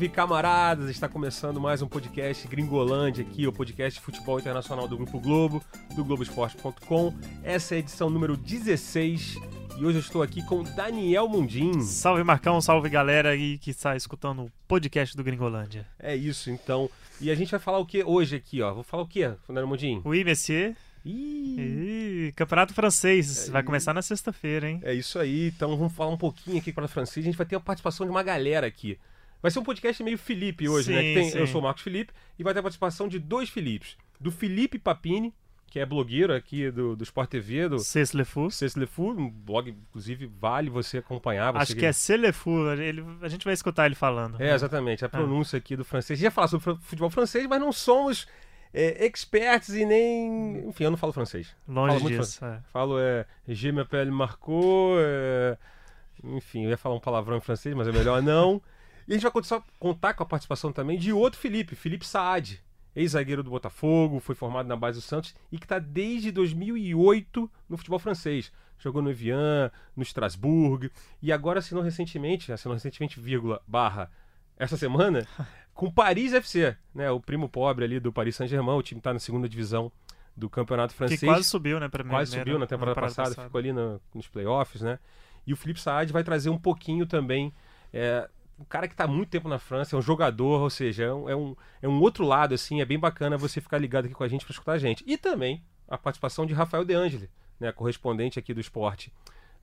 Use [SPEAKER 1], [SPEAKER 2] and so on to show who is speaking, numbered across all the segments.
[SPEAKER 1] Salve, camaradas! Está começando mais um podcast Gringolândia aqui, o podcast de futebol internacional do Grupo Globo, do Globoesporte.com. Essa é a edição número 16 e hoje eu estou aqui com Daniel Mundim.
[SPEAKER 2] Salve Marcão, salve galera aí que está escutando o podcast do Gringolândia.
[SPEAKER 1] É isso, então. E a gente vai falar o que hoje aqui, ó? Vou falar o que, Daniel Mundim?
[SPEAKER 2] Oui, monsieur.
[SPEAKER 1] Ih,
[SPEAKER 2] Ih, Campeonato Francês. Vai começar na sexta-feira, hein?
[SPEAKER 1] É isso aí, então vamos falar um pouquinho aqui para o francês. A gente vai ter a participação de uma galera aqui. Vai ser um podcast meio Felipe hoje, né?
[SPEAKER 2] Sim,
[SPEAKER 1] Que tem-
[SPEAKER 2] sim.
[SPEAKER 1] eu sou o Marcos Felipe e vai ter a participação de dois Filipes. Do Felipe Papini, que é blogueiro aqui do, do Sport TV, do
[SPEAKER 2] Cesse Le Fou.
[SPEAKER 1] Cesse Le Fou, um blog, inclusive, vale você acompanhar. Você
[SPEAKER 2] Acho que é C'est Le Fou. Ele, a gente vai escutar ele falando.
[SPEAKER 1] É, exatamente, a pronúncia aqui do francês. A gente ia falar sobre futebol francês, mas não somos é, experts e nem. Enfim, eu não falo francês.
[SPEAKER 2] Longe
[SPEAKER 1] muito
[SPEAKER 2] disso. é.
[SPEAKER 1] Falo é. Je m'appelle Marco. é, Enfim, eu ia falar um palavrão em francês, mas é melhor não. E a gente vai contar, contar com a participação também de outro Felipe, Felipe Saad, ex-zagueiro do Botafogo, foi formado na base do Santos e que está desde 2008 no futebol francês. Jogou no Evian, no Strasbourg e agora assinou recentemente, assinou recentemente, vírgula, barra, essa semana, com o Paris FC, né? O primo pobre ali do Paris Saint-Germain, o time está na segunda divisão do campeonato
[SPEAKER 2] Que
[SPEAKER 1] francês
[SPEAKER 2] quase subiu, né? Pra
[SPEAKER 1] quase
[SPEAKER 2] primeira-
[SPEAKER 1] subiu na temporada, passada, ficou ali no- nos playoffs, né? E o Felipe Saad vai trazer um pouquinho também. É, um cara que está há muito tempo na França, é um jogador, ou seja, é um, é, um, é um outro lado, assim, é bem bacana você ficar ligado aqui com a gente para escutar a gente. E também a participação de Rafael De Angeli, né? Correspondente aqui do esporte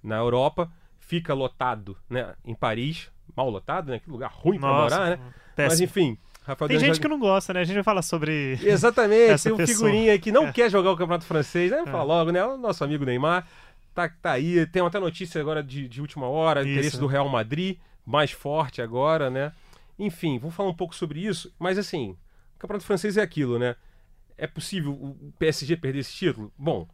[SPEAKER 1] na Europa. Fica lotado, né? Em Paris, mal lotado, né? Que lugar ruim para morar, né? Mas
[SPEAKER 2] péssimo.
[SPEAKER 1] enfim, Rafael
[SPEAKER 2] Tem gente
[SPEAKER 1] Angeli-
[SPEAKER 2] que não gosta, né? A gente vai falar sobre.
[SPEAKER 1] Exatamente, tem um
[SPEAKER 2] pessoa.
[SPEAKER 1] figurinha que não
[SPEAKER 2] É.
[SPEAKER 1] quer jogar o Campeonato Francês, né?
[SPEAKER 2] É.
[SPEAKER 1] falar logo, né? O nosso amigo Neymar tá, tá aí. Tem até notícia agora de, de última hora,
[SPEAKER 2] Isso.
[SPEAKER 1] interesse do Real Madrid, mais forte agora, né? Enfim, vamos falar um pouco sobre isso, mas assim, o Campeonato Francês é aquilo, né? É possível o PSG perder esse título? Bom,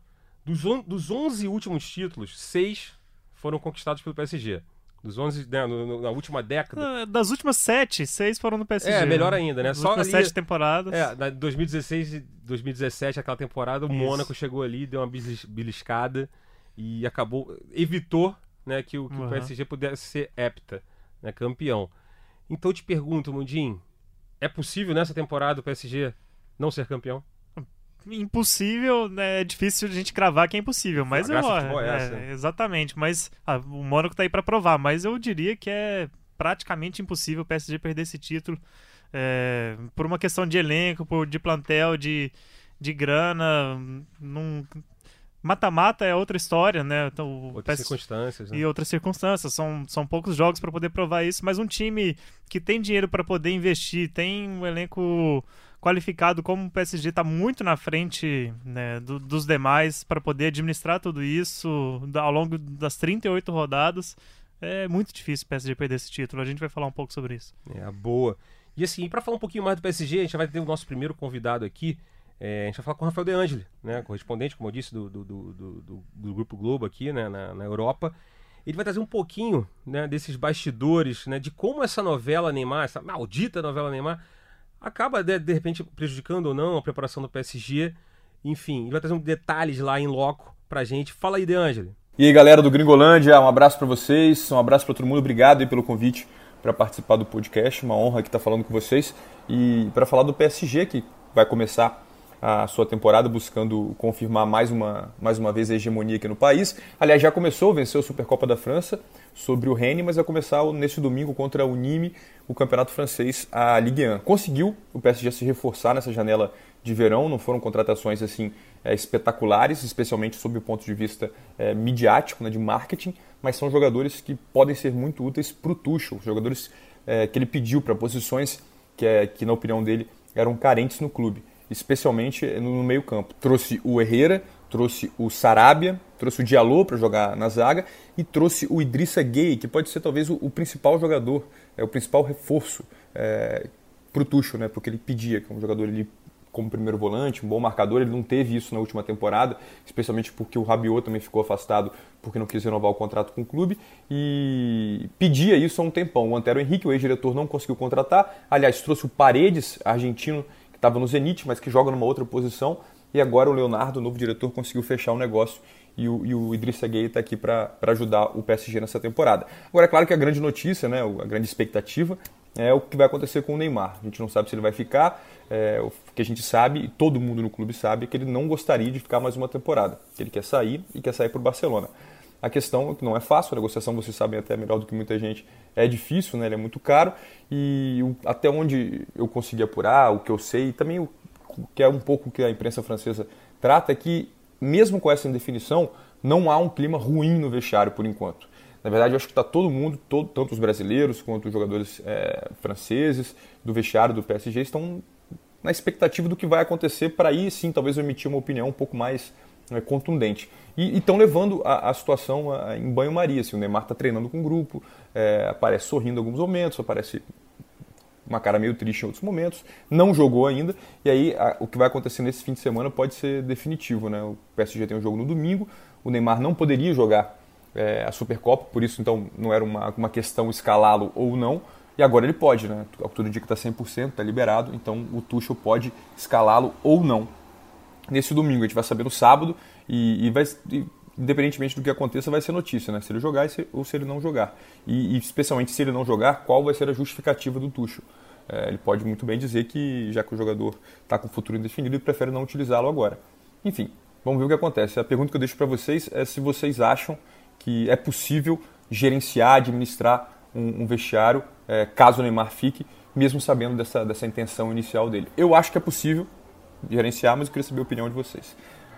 [SPEAKER 1] dos, on, dos 11 últimos títulos, seis foram conquistados pelo PSG. Dos 11, né, no- no- na última década.
[SPEAKER 2] Ah, Das últimas sete, seis foram no PSG.
[SPEAKER 1] É, melhor ainda, né?
[SPEAKER 2] Das
[SPEAKER 1] Só
[SPEAKER 2] últimas
[SPEAKER 1] ali-
[SPEAKER 2] sete temporadas.
[SPEAKER 1] É, na 2016 e 2017, aquela temporada, o
[SPEAKER 2] Isso.
[SPEAKER 1] Mônaco chegou ali, deu uma belis- beliscada e acabou, evitou né, que, o, que o
[SPEAKER 2] Uhum.
[SPEAKER 1] PSG pudesse ser hepta, né, campeão. Então eu te pergunto, Mundim, é possível nessa temporada o PSG não ser campeão?
[SPEAKER 2] Impossível, né? É difícil a gente cravar que é impossível, mas eu.
[SPEAKER 1] futebol é
[SPEAKER 2] é,
[SPEAKER 1] essa.
[SPEAKER 2] Exatamente, mas ah, o Mônaco tá aí pra provar, mas eu diria que é praticamente impossível o PSG perder esse título é, por uma questão de elenco, por, de plantel, de, de grana. Num... Mata-mata é outra história, né? Então,
[SPEAKER 1] Outras circunstâncias, né?
[SPEAKER 2] e outras circunstâncias. São, são poucos jogos para poder provar isso, mas um time que tem dinheiro para poder investir, tem um elenco qualificado como o PSG está muito na frente né, do- dos demais para poder administrar tudo isso ao longo das 38 rodadas. É muito difícil o PSG perder esse título. A gente vai falar um pouco sobre isso.
[SPEAKER 1] É, boa. E assim, para falar um pouquinho mais do PSG, a gente vai ter o nosso primeiro convidado aqui. É, a gente vai falar com o Rafael De Angeli, né, correspondente, como eu disse, do, do, do, do- do- Grupo Globo aqui né, na, na Europa. Ele vai trazer um pouquinho né, desses bastidores, né, de como essa novela Neymar, essa maldita novela Neymar, acaba, de, de repente, prejudicando ou não a preparação do PSG. Enfim, ele vai trazer um detalhes lá em loco pra gente. Fala aí, De Angeli.
[SPEAKER 3] E aí, galera do Gringolândia, um abraço para vocês, um abraço para todo mundo, obrigado aí pelo convite para participar do podcast, uma honra aqui estar falando com vocês e para falar do PSG que vai começar a sua temporada buscando confirmar mais uma, mais uma vez a hegemonia aqui no país. Aliás, já começou, venceu a Supercopa da França sobre o Rennes, mas vai começar neste domingo contra o Nîmes, o campeonato francês, a Ligue 1. Conseguiu o PSG se reforçar nessa janela de verão, não foram contratações assim é, espetaculares, especialmente sob o ponto de vista é, midiático, né, de marketing, mas são jogadores que podem ser muito úteis para o Tuchel, jogadores é, que ele pediu para posições que, é, que, na opinião dele, eram carentes no clube, especialmente no, no meio campo. Trouxe o Herrera, trouxe o Sarabia, trouxe o Diallo para jogar na zaga e trouxe o Idrissa Gueye, que pode ser talvez o, o principal jogador, é o principal reforço é, para o Tuchel, né, porque ele pedia, que é um jogador ele como primeiro volante, um bom marcador. Ele não teve isso na última temporada, especialmente porque o Rabiot também ficou afastado porque não quis renovar o contrato com o clube e pedia isso há um tempão. O Antero Henrique, o ex-diretor, não conseguiu contratar. Aliás, trouxe o Paredes, argentino, estava no Zenit, mas que joga numa outra posição. E agora o Leonardo, o novo diretor, conseguiu fechar o negócio e o, e o Idrissa Gueye está aqui para ajudar o PSG nessa temporada. Agora, é claro que a grande notícia, né, a grande expectativa é o que vai acontecer com o Neymar. A gente não sabe se ele vai ficar. É, o que a gente sabe, e todo mundo no clube sabe, é que ele não gostaria de ficar mais uma temporada. Ele quer sair e quer sair para o Barcelona. A questão é que não é fácil, a negociação, vocês sabem até melhor do que muita gente, é difícil, né? ele é muito caro. E até onde eu consegui apurar, o que eu sei, e também o que é um pouco que a imprensa francesa trata, é que mesmo com essa indefinição, não há um clima ruim no vestiário por enquanto. Na verdade, eu acho que está todo mundo, todo, tanto os brasileiros quanto os jogadores é, franceses do vestiário do PSG, estão na expectativa do que vai acontecer para aí sim talvez emitir uma opinião um pouco mais é, contundente. E estão levando a, a situação a, em banho-maria. Assim, o Neymar está treinando com o grupo, é, aparece sorrindo em alguns momentos, aparece uma cara meio triste em outros momentos, não jogou ainda, e aí a, o que vai acontecer nesse fim de semana pode ser definitivo. Né? O PSG tem um jogo no domingo, o Neymar não poderia jogar é, a Supercopa, por isso então não era uma, uma questão escalá-lo ou não, e agora ele pode, né? Tudo indica que está 100%, está liberado, então o Tuchel pode escalá-lo ou não. Nesse domingo, a gente vai saber no sábado, e, e vai, e, independentemente do que aconteça, vai ser notícia, né? Se ele jogar ou se ele não jogar. E, e especialmente se ele não jogar, qual vai ser a justificativa do Tuchel. É, ele pode muito bem dizer que, já que o jogador está com o futuro indefinido, ele prefere não utilizá-lo agora. Enfim, vamos ver o que acontece. A pergunta que eu deixo para vocês é se vocês acham que é possível gerenciar, administrar um, um vestiário é, caso o Neymar fique, mesmo sabendo dessa, dessa intenção inicial dele. Eu acho que é possível gerenciar, mas eu queria saber a opinião de vocês.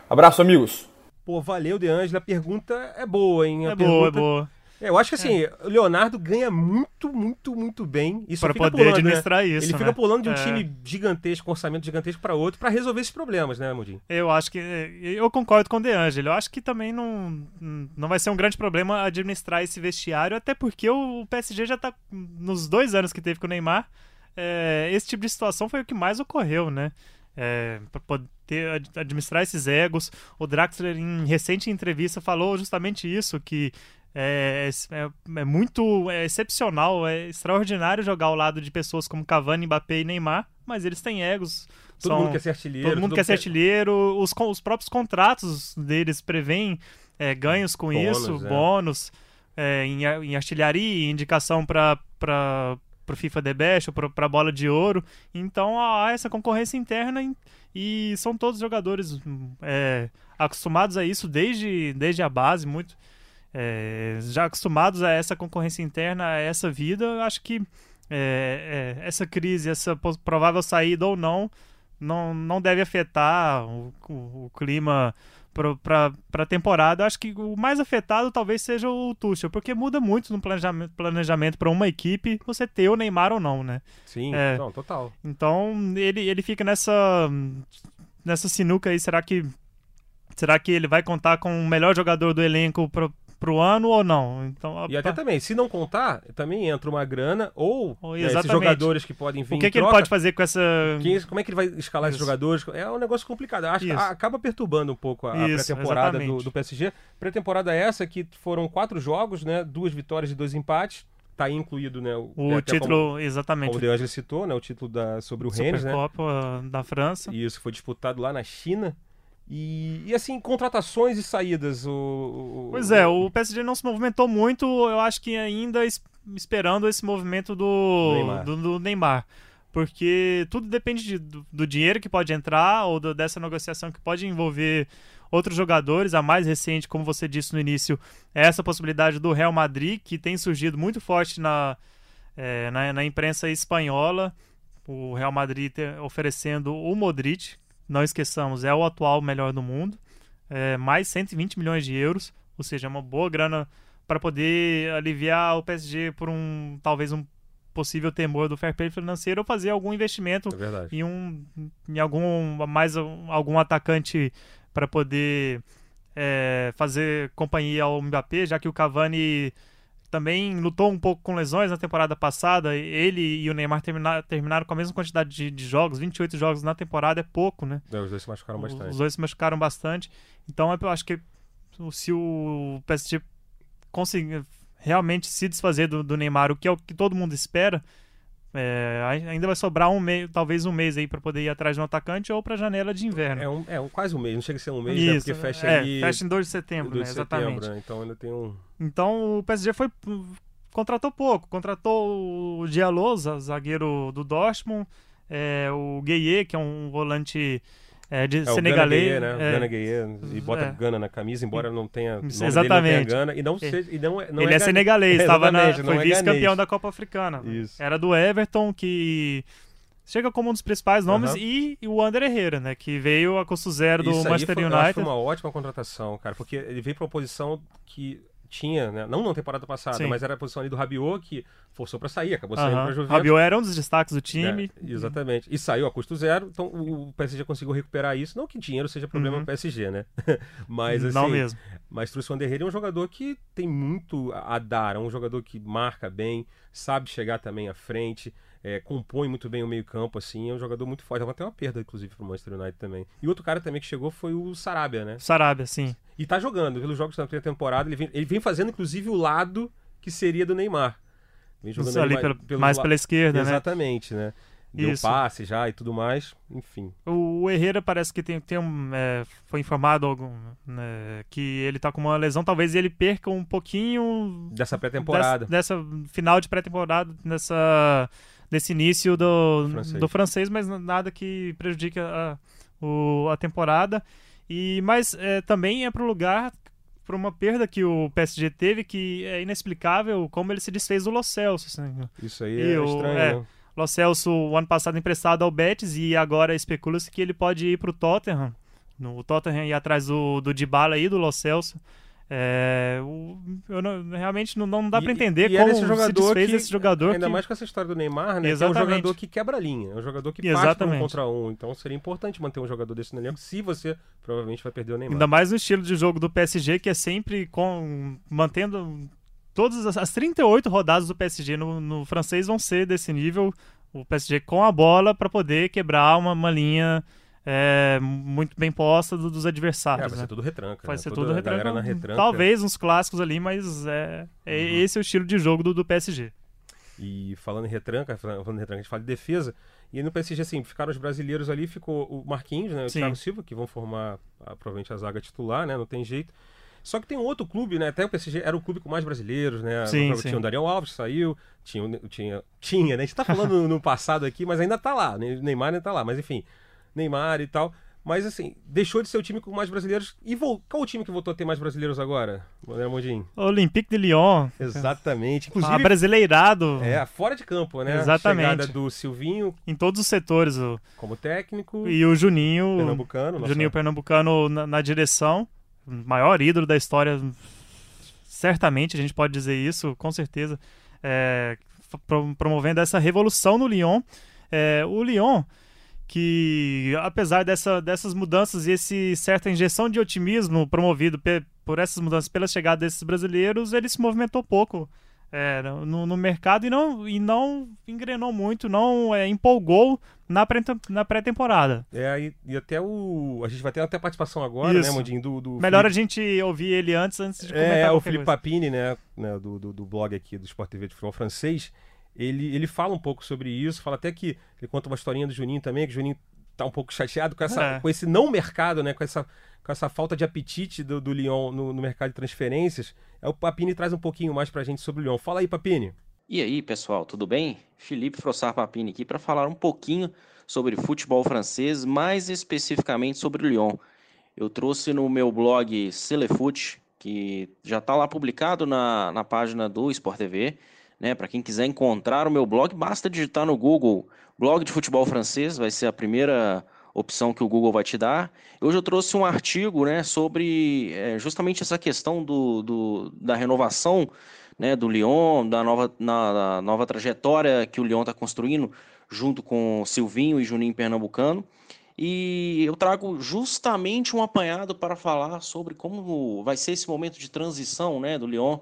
[SPEAKER 3] Abraço, amigos!
[SPEAKER 1] Pô, valeu, De Angela. A pergunta é boa, hein? A
[SPEAKER 2] é
[SPEAKER 1] pergunta...
[SPEAKER 2] boa, é boa.
[SPEAKER 1] É, eu acho que assim, é. o Leonardo ganha muito, muito, muito bem. Isso
[SPEAKER 2] para poder pulando, né? administrar
[SPEAKER 1] né?
[SPEAKER 2] isso.
[SPEAKER 1] Ele fica
[SPEAKER 2] né?
[SPEAKER 1] pulando de um é. time gigantesco, um orçamento gigantesco para outro, para resolver esses problemas, né, Mudinho?
[SPEAKER 2] Eu acho que. Eu concordo com o De Angelo. Eu acho que também não, não vai ser um grande problema administrar esse vestiário, até porque o PSG já tá. Nos dois anos que teve com o Neymar, é, esse tipo de situação foi o que mais ocorreu, né? É, para poder administrar esses egos. O Draxler, em recente entrevista, falou justamente isso: que é, é, é, muito é excepcional, é extraordinário jogar ao lado de pessoas como Cavani, Mbappé e Neymar, mas eles têm egos.
[SPEAKER 1] Todo são, mundo quer ser artilheiro.
[SPEAKER 2] Todo mundo quer ser artilheiro. Os, os próprios contratos deles prevêem é, ganhos com bônus, isso, é. bônus é, em, em artilharia, indicação para o FIFA The Best, para a bola de ouro. Então há essa concorrência interna e, são todos jogadores é, acostumados a isso desde, desde a base, muito é, já acostumados a essa concorrência interna, a essa vida, acho que é, é, essa crise, essa provável saída ou não, não, não deve afetar o, o, o clima para a temporada. Acho que o mais afetado talvez seja o Tuchel, porque muda muito no planejamento, planejamento para uma equipe você ter o Neymar ou não, né?
[SPEAKER 1] Sim, é, não, total.
[SPEAKER 2] Então ele, ele fica nessa, nessa sinuca aí. Será que, será que ele vai contar com o melhor jogador do elenco pro ano ou não. Então,
[SPEAKER 1] e até também, se não contar, também entra uma grana ou oh, é, esses jogadores que podem vir.
[SPEAKER 2] O que, que ele pode fazer com essa.
[SPEAKER 1] Como é que ele vai escalar Isso. esses jogadores? É um negócio complicado. Acho Isso. que acaba perturbando um pouco a, pré-temporada do, do, PSG. Pré-temporada essa que foram quatro jogos, né? Duas vitórias e dois empates. Tá incluído, né? O,
[SPEAKER 2] o título,
[SPEAKER 1] como,
[SPEAKER 2] exatamente.
[SPEAKER 1] Como o Deangelo citou, né? O título da, sobre o Rennes, né?
[SPEAKER 2] Da França.
[SPEAKER 1] Isso, foi disputado lá na China. E, e, assim, contratações e saídas. O, o,
[SPEAKER 2] pois é, o PSG não se movimentou muito, eu acho que ainda es, esperando esse movimento do Neymar. Do, do Neymar porque tudo depende de, do, do, dinheiro que pode entrar ou do, dessa negociação que pode envolver outros jogadores. A mais recente, como você disse no início, é essa possibilidade do Real Madrid, que tem surgido muito forte na, é, na, na, imprensa espanhola. O Real Madrid oferecendo o Modric, não esqueçamos, é o atual melhor do mundo, é, mais 120 milhões de euros, ou seja, é uma boa grana para poder aliviar o PSG por um talvez um possível temor do fair play financeiro ou fazer algum investimento
[SPEAKER 1] é
[SPEAKER 2] em um em algum mais algum atacante para poder é, fazer companhia ao Mbappé, já que o Cavani também lutou um pouco com lesões na temporada passada. Ele e o Neymar terminaram, terminaram com a mesma quantidade de, de, jogos, 28 jogos na temporada é pouco, né?
[SPEAKER 1] É, os dois se machucaram bastante.
[SPEAKER 2] Os dois se machucaram bastante. Então eu acho que se o PSG conseguir realmente se desfazer do, do Neymar, o que é o que todo mundo espera, é, ainda vai sobrar um mês, talvez um mês aí para poder ir atrás de um atacante ou para a janela de inverno.
[SPEAKER 1] É, um, é um, quase um mês, não chega a ser um mês, né? Isso, né? Porque fecha
[SPEAKER 2] é,
[SPEAKER 1] ali.
[SPEAKER 2] Fecha em 2 de setembro, 2
[SPEAKER 1] né?
[SPEAKER 2] Exatamente.
[SPEAKER 1] Setembro, né? Então ainda tem um.
[SPEAKER 2] Então o PSG foi contratou pouco. Contratou o Diallo, zagueiro do Dortmund, é, o Gueye, que é um volante é, de
[SPEAKER 1] É, o
[SPEAKER 2] senegalês.
[SPEAKER 1] Gana Gueye, né?
[SPEAKER 2] é,
[SPEAKER 1] Gana Gueye, e bota
[SPEAKER 2] É.
[SPEAKER 1] Gana na camisa, embora não tenha. o
[SPEAKER 2] Exatamente.
[SPEAKER 1] Não tenha Gana, e não, seja, e não, é- não
[SPEAKER 2] ele é,
[SPEAKER 1] gane-
[SPEAKER 2] senegalês, tava na, foi
[SPEAKER 1] é
[SPEAKER 2] vice-campeão da Copa Africana.
[SPEAKER 1] Isso.
[SPEAKER 2] Era do Everton, que chega como um dos principais nomes, e, e o Ander Herrera, né? Que veio a custo zero do
[SPEAKER 1] Isso aí
[SPEAKER 2] Manchester
[SPEAKER 1] foi, acho que
[SPEAKER 2] United.
[SPEAKER 1] foi uma ótima contratação, cara, porque ele veio pra uma posição que tinha, né? Não na temporada passada,
[SPEAKER 2] Sim.
[SPEAKER 1] mas era a posição ali do Rabiot, que forçou pra sair, acabou saindo
[SPEAKER 2] Aham.
[SPEAKER 1] pra Juventus.
[SPEAKER 2] Rabiot era um dos destaques do time.
[SPEAKER 1] É, exatamente. E saiu a custo zero, então o PSG conseguiu recuperar isso. Não que dinheiro seja problema
[SPEAKER 2] Uhum.
[SPEAKER 1] do PSG, né? mas assim.
[SPEAKER 2] Não mesmo.
[SPEAKER 1] Mas trouxe o Vanderlei é um jogador que tem muito a dar, é um jogador que marca bem, sabe chegar também à frente, é, compõe muito bem o meio-campo, assim, é um jogador muito forte. Até uma perda, inclusive, pro Manchester United também. E outro cara também que chegou foi o Sarabia, né?
[SPEAKER 2] Sarabia, sim.
[SPEAKER 1] E tá jogando, pelos jogos da primeira temporada, ele vem, ele vem fazendo, inclusive, o lado que seria do Neymar. Vem jogando
[SPEAKER 2] ali pelo-
[SPEAKER 1] pelos
[SPEAKER 2] mais
[SPEAKER 1] la-
[SPEAKER 2] pela esquerda, né?
[SPEAKER 1] Exatamente, né? Deu
[SPEAKER 2] Isso.
[SPEAKER 1] passe já e tudo mais, enfim.
[SPEAKER 2] O, o Herrera parece que tem, tem um, é, foi informado algum, né, que ele tá com uma lesão, talvez ele perca um pouquinho
[SPEAKER 1] Dessa pré-temporada.
[SPEAKER 2] Dessa, dessa final de pré-temporada, nessa desse início do
[SPEAKER 1] Francês.
[SPEAKER 2] do francês, mas nada que prejudique a, o- a temporada. E mas é, também é pro lugar por uma perda que o PSG teve que é inexplicável como ele se desfez do Lo Celso. Assim.
[SPEAKER 1] Isso aí
[SPEAKER 2] E
[SPEAKER 1] é
[SPEAKER 2] o-
[SPEAKER 1] estranho,
[SPEAKER 2] é. Lo Celso, o ano passado emprestado ao Betis e agora especula-se que ele pode ir pro Tottenham. No, o Tottenham ir atrás do, do Dybala e do Lo Celso. É, o- eu não- realmente não, não dá
[SPEAKER 1] E-
[SPEAKER 2] pra entender
[SPEAKER 1] e é
[SPEAKER 2] como se
[SPEAKER 1] jogador
[SPEAKER 2] desfez
[SPEAKER 1] que-
[SPEAKER 2] desse jogador
[SPEAKER 1] Ainda
[SPEAKER 2] que-
[SPEAKER 1] mais com essa história do Neymar, né? É um
[SPEAKER 2] Exatamente.
[SPEAKER 1] jogador que quebra a linha. É um jogador que parte para um
[SPEAKER 2] Exatamente.
[SPEAKER 1] contra um. Então seria importante manter um jogador desse no elenco se você provavelmente vai perder o Neymar.
[SPEAKER 2] Ainda mais no estilo de jogo do PSG, que é sempre com mantendo todas as, as 38 rodadas do PSG no, no francês vão ser desse nível. O PSG com a bola para poder quebrar uma, uma linha é, muito bem posta do- dos
[SPEAKER 1] É,
[SPEAKER 2] adversários.
[SPEAKER 1] vai
[SPEAKER 2] né?
[SPEAKER 1] ser tudo retranca.
[SPEAKER 2] Vai
[SPEAKER 1] né?
[SPEAKER 2] ser
[SPEAKER 1] Toda
[SPEAKER 2] tudo retranca.
[SPEAKER 1] na retranca.
[SPEAKER 2] Talvez uns clássicos ali, mas é, é
[SPEAKER 1] Uhum.
[SPEAKER 2] esse é o estilo de jogo do, do PSG.
[SPEAKER 1] E falando em retranca, falando em retranca, a gente fala de defesa. E no PSG, assim, ficaram os brasileiros ali, ficou o Marquinhos, né? O
[SPEAKER 2] Sim.
[SPEAKER 1] Thiago Silva, que vão formar ah, provavelmente a zaga titular, né? Não tem jeito. Só que tem um outro clube, né? Até o PSG era o clube com mais brasileiros, né?
[SPEAKER 2] Sim,
[SPEAKER 1] tinha
[SPEAKER 2] sim.
[SPEAKER 1] o Daniel Alves, saiu. Tinha, tinha, tinha, né? A gente tá falando no passado aqui, mas ainda tá lá. né? Neymar ainda tá lá. Mas enfim, Neymar e tal. Mas assim, deixou de ser o time com mais brasileiros. E vol... qual o time que voltou a ter mais brasileiros agora, André Mondinho?
[SPEAKER 2] Olympique de Lyon,
[SPEAKER 1] Exatamente. Inclusive,
[SPEAKER 2] abrasileirado
[SPEAKER 1] é, fora de campo, né?
[SPEAKER 2] Exatamente.
[SPEAKER 1] Chegada do Silvinho
[SPEAKER 2] em todos os setores. O,
[SPEAKER 1] como técnico,
[SPEAKER 2] e o Juninho,
[SPEAKER 1] pernambucano. nossa-
[SPEAKER 2] Juninho Pernambucano na, na direção, maior ídolo da história, certamente a gente pode dizer isso, com certeza, é, pro- promovendo essa revolução no Lyon. É, o Lyon, que apesar dessa, dessas mudanças e esse certa injeção de otimismo promovido por essas mudanças pela chegada desses brasileiros, ele se movimentou pouco. É, no, no mercado e não, e não engrenou muito, não é, empolgou na pré- na pré-temporada.
[SPEAKER 1] É, e, e até o. A gente vai ter até a participação agora, né,
[SPEAKER 2] Isso.
[SPEAKER 1] Mondinho? Do, do
[SPEAKER 2] Melhor
[SPEAKER 1] Felipe-
[SPEAKER 2] a gente ouvir ele antes, antes de comentar
[SPEAKER 1] É, o Felipe
[SPEAKER 2] coisa.
[SPEAKER 1] Papini, né, né, do, do, do blog aqui do Sport TV de Futebol Francês, ele, ele fala um pouco sobre isso, fala até que ele conta uma historinha do Juninho também, que o Juninho tá um pouco chateado com, essa,
[SPEAKER 2] É.
[SPEAKER 1] com esse não mercado, né, com essa, com essa falta de apetite do, do Lyon no, no mercado de transferências. É, o Papini traz um pouquinho mais pra gente sobre o Lyon. Fala aí, Papini.
[SPEAKER 4] E aí, pessoal, tudo bem? Felipe Frossar Papini aqui para falar um pouquinho sobre futebol francês, mais especificamente sobre o Lyon. Eu trouxe no meu blog Celefut, que já está lá publicado na, na página do Sport TV. Né? Para quem quiser encontrar o meu blog, basta digitar no Google blog de futebol francês, vai ser a primeira opção que o Google vai te dar. Hoje eu trouxe um artigo né, sobre é, justamente essa questão do, do, da renovação né, do Lyon, da nova, na, da nova trajetória que o Lyon está construindo, junto com Silvinho e Juninho Pernambucano. E eu trago justamente um apanhado para falar sobre como vai ser esse momento de transição né, do Lyon,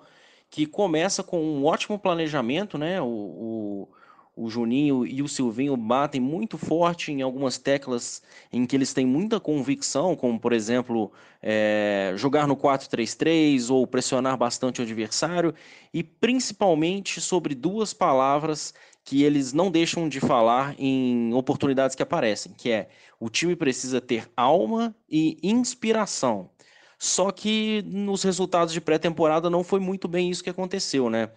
[SPEAKER 4] que começa com um ótimo planejamento, né? O, o, o Juninho e o Silvinho batem muito forte em algumas teclas em que eles têm muita convicção, como por exemplo é, jogar no 4-3-3 ou pressionar bastante o adversário, e principalmente sobre duas palavras que eles não deixam de falar em oportunidades que aparecem, que é o time precisa ter alma e inspiração. Só que nos resultados de pré-temporada não foi muito bem isso que aconteceu, né?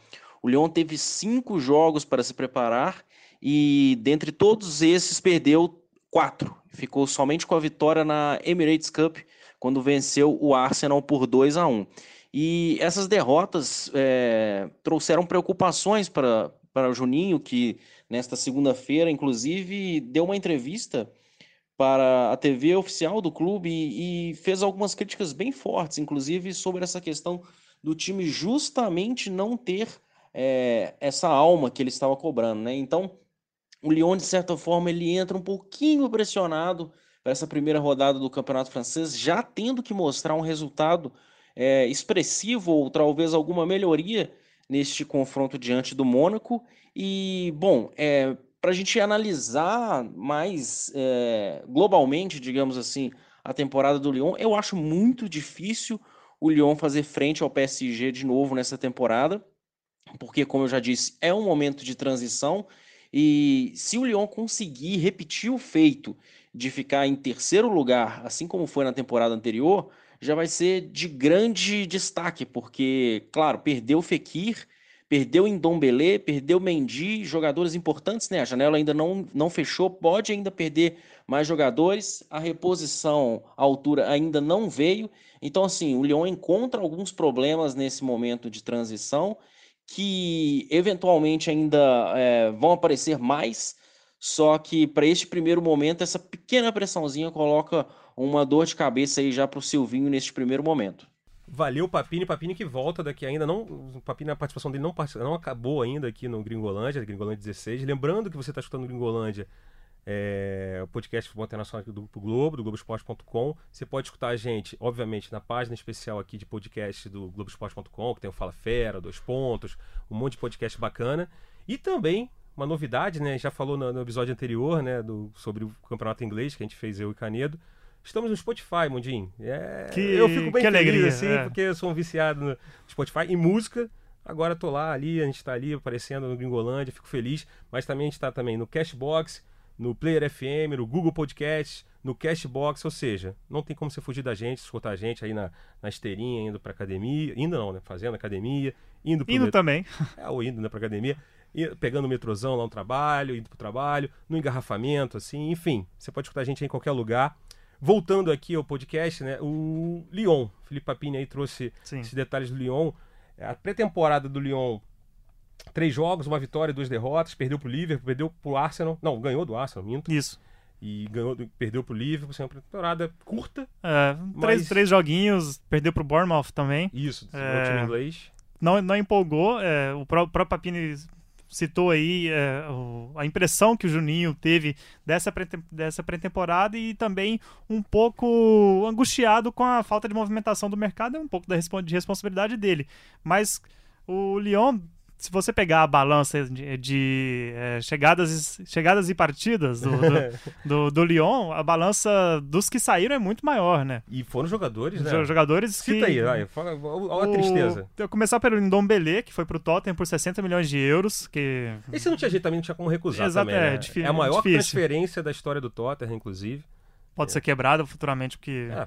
[SPEAKER 4] O Lyon teve cinco jogos para se preparar e dentre todos esses perdeu quatro. Ficou somente com a vitória na Emirates Cup, quando venceu o Arsenal por 2 a 1. E essas derrotas é, trouxeram preocupações para, para o Juninho, que nesta segunda-feira, inclusive, deu uma entrevista para a TV oficial do clube e, e, fez algumas críticas bem fortes, inclusive sobre essa questão do time justamente não ter é, essa alma que ele estava cobrando, né? Então, o Lyon, de certa forma, ele entra um pouquinho pressionado para essa primeira rodada do Campeonato Francês, já tendo que mostrar um resultado é, expressivo ou talvez alguma melhoria neste confronto diante do Mônaco. E, bom, é, para a gente analisar mais é, globalmente, digamos assim, a temporada do Lyon, eu acho muito difícil o Lyon fazer frente ao PSG de novo nessa temporada, porque, como eu já disse, é um momento de transição. E se o Lyon conseguir repetir o feito de ficar em terceiro lugar, assim como foi na temporada anterior, já vai ser de grande destaque, porque, claro, perdeu Fekir, perdeu Ndombele, perdeu Mendy, jogadores importantes, né? A janela ainda não, não fechou, pode ainda perder mais jogadores, a reposição à altura ainda não veio. Então, assim, o Lyon encontra alguns problemas nesse momento de transição que eventualmente ainda é, vão aparecer mais, só que para este primeiro momento, essa pequena pressãozinha coloca uma dor de cabeça aí já para o Silvinho neste primeiro momento.
[SPEAKER 1] Valeu, Papini. Papini que volta daqui ainda. não Papini, a participação dele não, não acabou ainda aqui no Gringolândia, Gringolândia 16. Lembrando que você está escutando Gringolândia, é, o podcast Futebol Internacional do Grupo Globo, do Globoesporte.com. Você pode escutar a gente, obviamente, na página especial aqui de podcast do Globoesporte.com, que tem o Fala Fera, Dois Pontos, um monte de podcast bacana. E também uma novidade, né? Já falou no, no episódio anterior, né? Do, sobre o campeonato inglês que a gente fez eu e Canedo. Estamos no Spotify, Mundinho. É,
[SPEAKER 2] que, eu fico bem que feliz, alegria,
[SPEAKER 1] assim, é. porque eu sou um viciado no Spotify e música. Agora tô lá, ali, a gente está ali aparecendo no Gringolândia, fico feliz. Mas também a gente está também no Cashbox, no Player FM, no Google Podcast, no Cashbox, ou seja, não tem como você fugir da gente, escutar a gente aí na, na esteirinha, indo pra academia, indo não, né? Fazendo academia, indo pro
[SPEAKER 2] Indo met... também.
[SPEAKER 1] É, ou indo né, pra academia, pegando o metrozão lá no trabalho, indo pro trabalho, no engarrafamento, assim, enfim, você pode escutar a gente em qualquer lugar. Voltando aqui ao podcast, né? O Lyon, Felipe Papini aí trouxe Sim. esses detalhes do Lyon. A pré-temporada do Lyon, três jogos, uma vitória e duas derrotas. Perdeu pro Liverpool, perdeu pro Arsenal. Não, ganhou do Arsenal, minto.
[SPEAKER 2] Isso.
[SPEAKER 1] E ganhou, perdeu pro Liverpool, assim, uma temporada curta.
[SPEAKER 2] É, mas... três, três joguinhos, perdeu pro Bournemouth também.
[SPEAKER 1] Isso, é... time inglês.
[SPEAKER 2] Não, não empolgou, é, o próprio Papini citou aí é, o, a impressão que o Juninho teve dessa dessa pré-temporada e também um pouco angustiado com a falta de movimentação do mercado, é um pouco da de responsabilidade dele. Mas o Lyon se você pegar a balança de, de é, chegadas, chegadas e partidas do, do, do, do, Lyon, a balança dos que saíram é muito maior, né?
[SPEAKER 1] E foram jogadores, né?
[SPEAKER 2] Jogadores
[SPEAKER 1] Cita
[SPEAKER 2] que...
[SPEAKER 1] aí, vai, fala, olha a tristeza.
[SPEAKER 2] Eu começar pelo Ndombele, que foi pro Tottenham por 60 milhões de euros, que...
[SPEAKER 1] Esse não tinha jeito também, não tinha como recusar Exato, também, é, né? é, é a maior difícil. transferência da história do Tottenham, inclusive.
[SPEAKER 2] Pode é. ser quebrado futuramente, porque... É.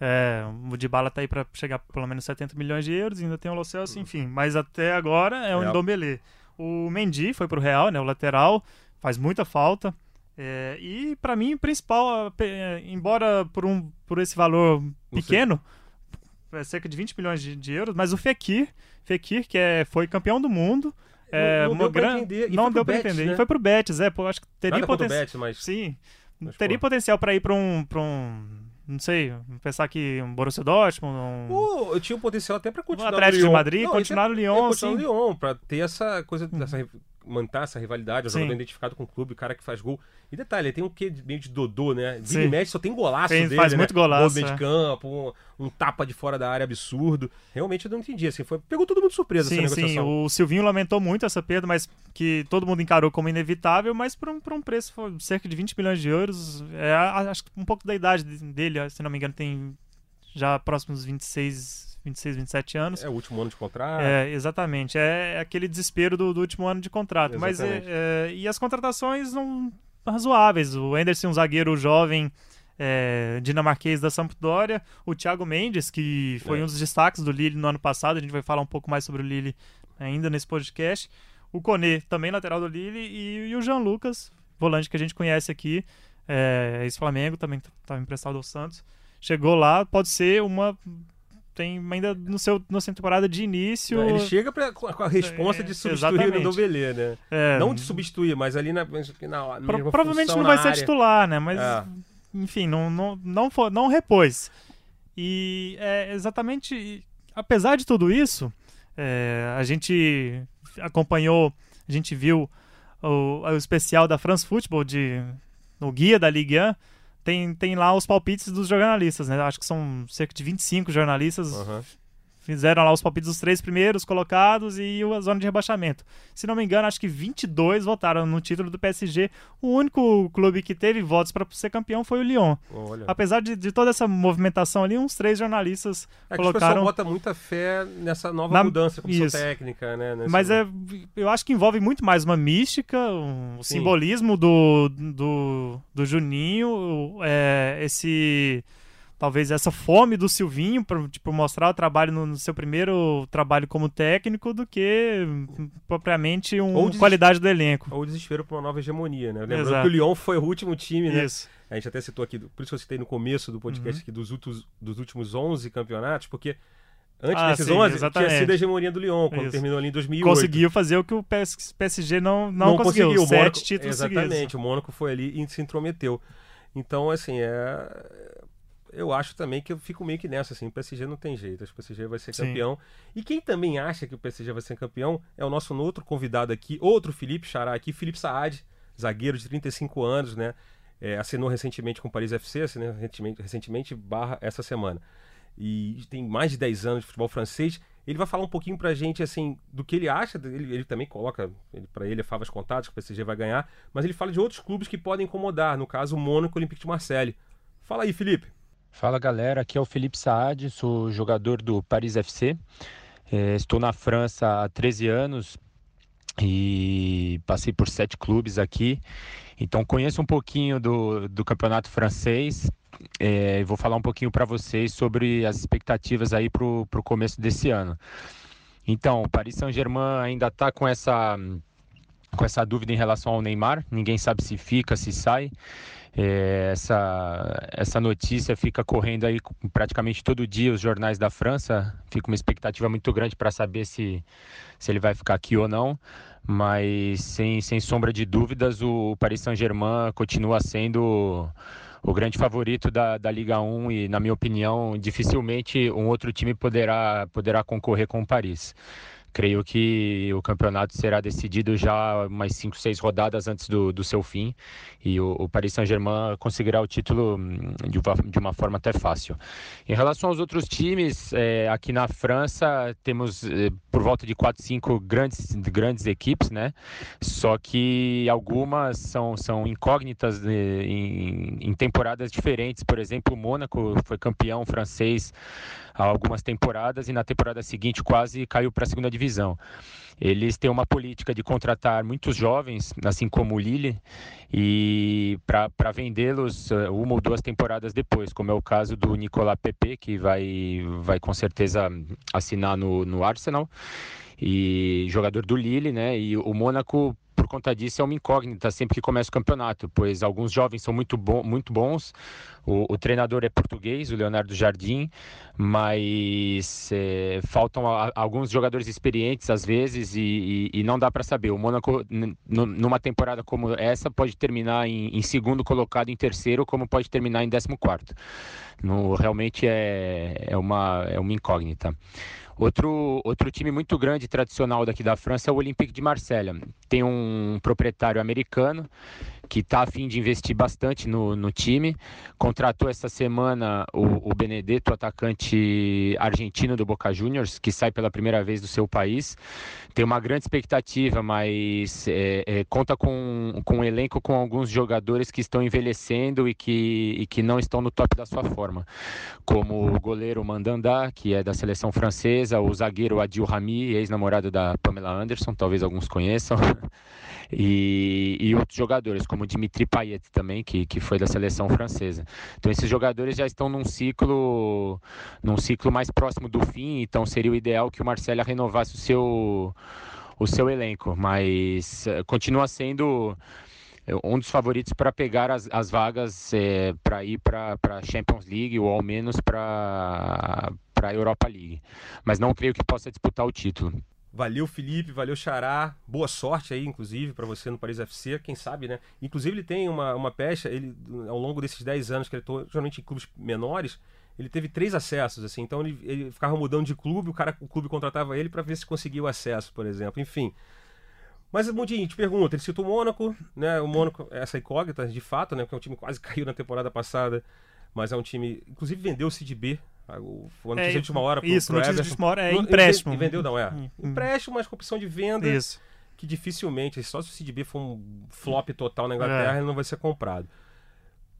[SPEAKER 2] É, o Dybala tá aí para chegar pelo menos 70 milhões de euros, ainda tem o Lo Celso, enfim. Mas até agora é o. Ndombele. O Mendy foi pro Real, né, o lateral, faz muita falta. É, e para mim, o principal, é, embora por, um, por esse valor pequeno, é cerca de 20 milhões de, de, euros, mas o Fekir, Fekir que é, foi campeão do mundo, é,
[SPEAKER 1] não, não deu gran... pra entender. E não deu para entender. Né?
[SPEAKER 2] E foi pro Betis, é, pô, acho que teria
[SPEAKER 1] potencial. Mas...
[SPEAKER 2] Sim. Mas, teria pô. potencial para ir para um, pra um não sei, pensar que um Borussia Dortmund, um...
[SPEAKER 1] Uh, eu tinha um potencial até para continuar
[SPEAKER 2] o Atlético de Madrid, não, continuar no Lyon,
[SPEAKER 1] continuar no Lyon, para ter essa coisa, uhum. Manter essa rivalidade, o jogador identificado com o clube, o cara que faz gol. E detalhe, ele tem um quê meio de dodô, né? Vira e mexe, só tem golaço tem, dele,
[SPEAKER 2] faz
[SPEAKER 1] né?
[SPEAKER 2] muito golaço.
[SPEAKER 1] Gol meio de campo, um, um, tapa de fora da área absurdo. Realmente eu não entendi, assim, foi, pegou todo mundo surpresa
[SPEAKER 2] sim,
[SPEAKER 1] essa negociação.
[SPEAKER 2] Sim, o Silvinho lamentou muito essa perda, mas que todo mundo encarou como inevitável, mas por um, por um preço de cerca de 20 milhões de euros. É, acho que um pouco da idade dele, se não me engano, tem já próximos 26 26, 27 anos.
[SPEAKER 1] É o último ano de contrato.
[SPEAKER 2] É, exatamente. É aquele desespero do, do último ano de contrato. Exatamente. Mas é, é, e as contratações não razoáveis. O Anderson, um zagueiro jovem é, dinamarquês da Sampdoria, o Thiago Mendes, que foi é. um dos destaques do Lille no ano passado, a gente vai falar um pouco mais sobre o Lille ainda nesse podcast. O Kone, também lateral do Lille, e, e o Jean Lucas, volante que a gente conhece aqui, é, ex-Flamengo, também estava emprestado ao Santos. Chegou lá, pode ser uma tem ainda no seu na sua temporada de início.
[SPEAKER 1] Ele chega pra, com a resposta de substituir é, o Ndombele, né? É, não de substituir, mas ali na, na,
[SPEAKER 2] na pro, Provavelmente não vai ser titular, né? Mas, é. enfim, não, não, não, for, não repôs. E é exatamente. Apesar de tudo isso, é, a gente acompanhou, a gente viu o, o especial da France Football de, no guia da Ligue 1 tem, tem lá os palpites dos jornalistas, né? Acho que são cerca de 25 jornalistas. Uhum. Fizeram lá os palpites dos três primeiros colocados e a zona de rebaixamento. Se não me engano, acho que 22 votaram no título do PSG. O único clube que teve votos para ser campeão foi o Lyon. Olha. Apesar de, de, toda essa movimentação ali, uns três jornalistas é colocaram. Que o
[SPEAKER 1] bota muita fé nessa nova Na... mudança com sua técnica, né?
[SPEAKER 2] Nesse... Mas é, eu acho que envolve muito mais uma mística, um Sim. simbolismo do, do, do Juninho, é, esse talvez essa fome do Silvinho para tipo, mostrar o trabalho no, no, seu primeiro trabalho como técnico do que propriamente uma qualidade do elenco.
[SPEAKER 1] Ou desespero para uma nova hegemonia, né? Lembrando que o Lyon foi o último time, né?
[SPEAKER 2] Isso.
[SPEAKER 1] A gente até citou aqui, por isso que eu citei no começo do podcast uhum. aqui dos últimos, dos últimos 11 campeonatos, porque Antes ah, desses sim, 11, exatamente. tinha sido a hegemonia do Lyon, quando Isso. terminou ali em 2008.
[SPEAKER 2] Conseguiu fazer o que o PSG não, não, não conseguiu. conseguiu. Sete Mônaco, títulos
[SPEAKER 1] Exatamente,
[SPEAKER 2] seguidos.
[SPEAKER 1] o Mônaco foi ali e se intrometeu. Então, assim, é eu acho também que eu fico meio que nessa, assim, o PSG não tem jeito, acho que o PSG vai ser Sim. campeão. E quem também acha que o PSG vai ser campeão é o nosso outro convidado aqui, outro Felipe Xará aqui, Felipe Saad, zagueiro de 35 anos, né? É, assinou recentemente com o Paris FC, assinou recentemente, recentemente barra essa semana. E tem mais de 10 anos de futebol francês. Ele vai falar um pouquinho pra gente, assim, do que ele acha. Ele, ele também coloca, ele, para ele é favas contadas que o PSG vai ganhar. Mas ele fala de outros clubes que podem incomodar. No caso, o Mônaco Olympique de Marseille. Fala aí, Felipe.
[SPEAKER 5] Fala galera, aqui é o Felipe Saad, sou jogador do Paris FC. É, estou na França há 13 anos e passei por sete clubes aqui. Então conheço um pouquinho do, do campeonato francês. É, vou falar um pouquinho para vocês sobre as expectativas aí para o começo desse ano. Então, o Paris Saint-Germain ainda está com essa com essa dúvida em relação ao Neymar. Ninguém sabe se fica, se sai. É, essa, essa notícia fica correndo aí praticamente todo dia os jornais da França. Fica uma expectativa muito grande para saber se, se ele vai ficar aqui ou não. Mas sem, sem sombra de dúvidas, o Paris Saint-Germain continua sendo o grande favorito da, da Liga 1 e, na minha opinião, dificilmente um outro time poderá, poderá concorrer com o Paris. Creio que o campeonato será decidido já umas 5, 6 rodadas antes do, do seu fim e o, o Paris Saint-Germain conseguirá o título hum, de uma, de uma, forma até fácil. Em relação aos outros times, é, aqui na França temos é, por volta de 4, 5 grandes, grandes equipes, né? Só que algumas são, são incógnitas de, em, em temporadas diferentes. Por exemplo, o Mônaco foi campeão francês há algumas temporadas e na temporada seguinte quase caiu para a segunda divisão. Eles têm uma política de contratar muitos jovens, assim como o Lille, e para vendê-los eh, uma ou duas temporadas depois, como é o caso do Nicolas Pepe, que vai, vai com certeza assinar no, no Arsenal, e jogador do Lille, né? E o Mônaco por conta disso é uma incógnita sempre que começa o campeonato, pois alguns jovens são muito, bom, muito bons. O, o treinador é português, o Leonardo Jardim, mas é, faltam a, alguns jogadores experientes às vezes e, e, e não dá para saber. O Mônaco, numa temporada como essa, pode terminar em, em, segundo colocado, em terceiro, como pode terminar em décimo quarto. No, realmente é, é, uma, é uma incógnita. Outro, outro time muito grande tradicional daqui da França é o Olympique de Marselha. Tem um proprietário americano que está a fim de investir bastante no, no time. Contratou essa semana o, o Benedetto, atacante argentino do Boca Juniors, que sai pela primeira vez do seu país. Tem uma grande expectativa, mas é, é, conta com, com um elenco com alguns jogadores que estão envelhecendo e que, e que não estão no top da sua forma, como o goleiro Mandanda, que é da seleção francesa, o zagueiro Adil Rami, ex-namorado da Pamela Anderson, talvez alguns conheçam. e, e outros jogadores, como Dimitri Payet também, que, que foi da seleção francesa. Então esses jogadores já estão num ciclo, num ciclo mais próximo do fim, então seria o ideal que o Marcelo renovasse o seu, o seu elenco, mas eh, continua sendo eh, um dos favoritos para pegar as, as vagas é, para ir para a Champions League ou ao menos para a Europa League. Mas não creio que possa disputar o título.
[SPEAKER 1] Valeu, Felipe, valeu, Xará. Boa sorte aí, inclusive, para você no Paris FC, quem sabe, né? Inclusive, ele tem uma, uma pecha, ele, ao longo desses 10 anos que ele atuou, geralmente em clubes menores, ele teve três acessos, assim. Então, ele, ele ficava mudando de clube, o, cara, o clube contratava ele para ver se conseguia o acesso, por exemplo. Enfim. Mas, Mundinho, te pergunta, ele citou o Mônaco, né? O Mônaco, essa incógnita, de fato, né? Porque é um time que quase caiu na temporada passada, mas é um time, inclusive, vendeu o CDB o ano
[SPEAKER 2] É,
[SPEAKER 1] de última hora
[SPEAKER 2] Isso, notícia de última hora é empréstimo.
[SPEAKER 1] E vendeu, não, é.
[SPEAKER 2] Hum, hum.
[SPEAKER 1] Empréstimo, mas com opção de venda,
[SPEAKER 2] Isso.
[SPEAKER 1] que dificilmente, só se o CDB for um flop total na Inglaterra,
[SPEAKER 2] É.
[SPEAKER 1] ele não vai ser comprado.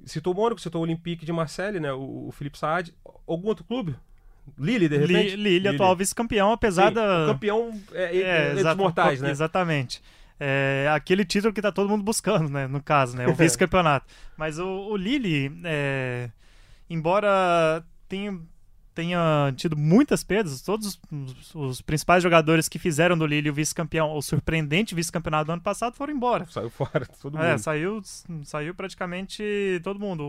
[SPEAKER 1] Citou o Mônaco, citou o Olympique de Marseille, né? O, o Felipe Saad. Algum outro clube? Lille, de repente?
[SPEAKER 2] Li- Lille, atual vice-campeão, apesar
[SPEAKER 1] Sim,
[SPEAKER 2] da.
[SPEAKER 1] campeão é, é, é,
[SPEAKER 2] exata-
[SPEAKER 1] mortais, né?
[SPEAKER 2] Exatamente. É aquele título que tá todo mundo buscando, né? No caso, né? O vice-campeonato. Mas o, o Lille, é, embora tenha, tenha tido muitas perdas, todos os, os principais jogadores que fizeram do Lille o vice-campeão, o surpreendente vice-campeonato do ano passado, foram embora.
[SPEAKER 1] Saiu fora, todo mundo.
[SPEAKER 2] É, saiu, saiu praticamente todo mundo.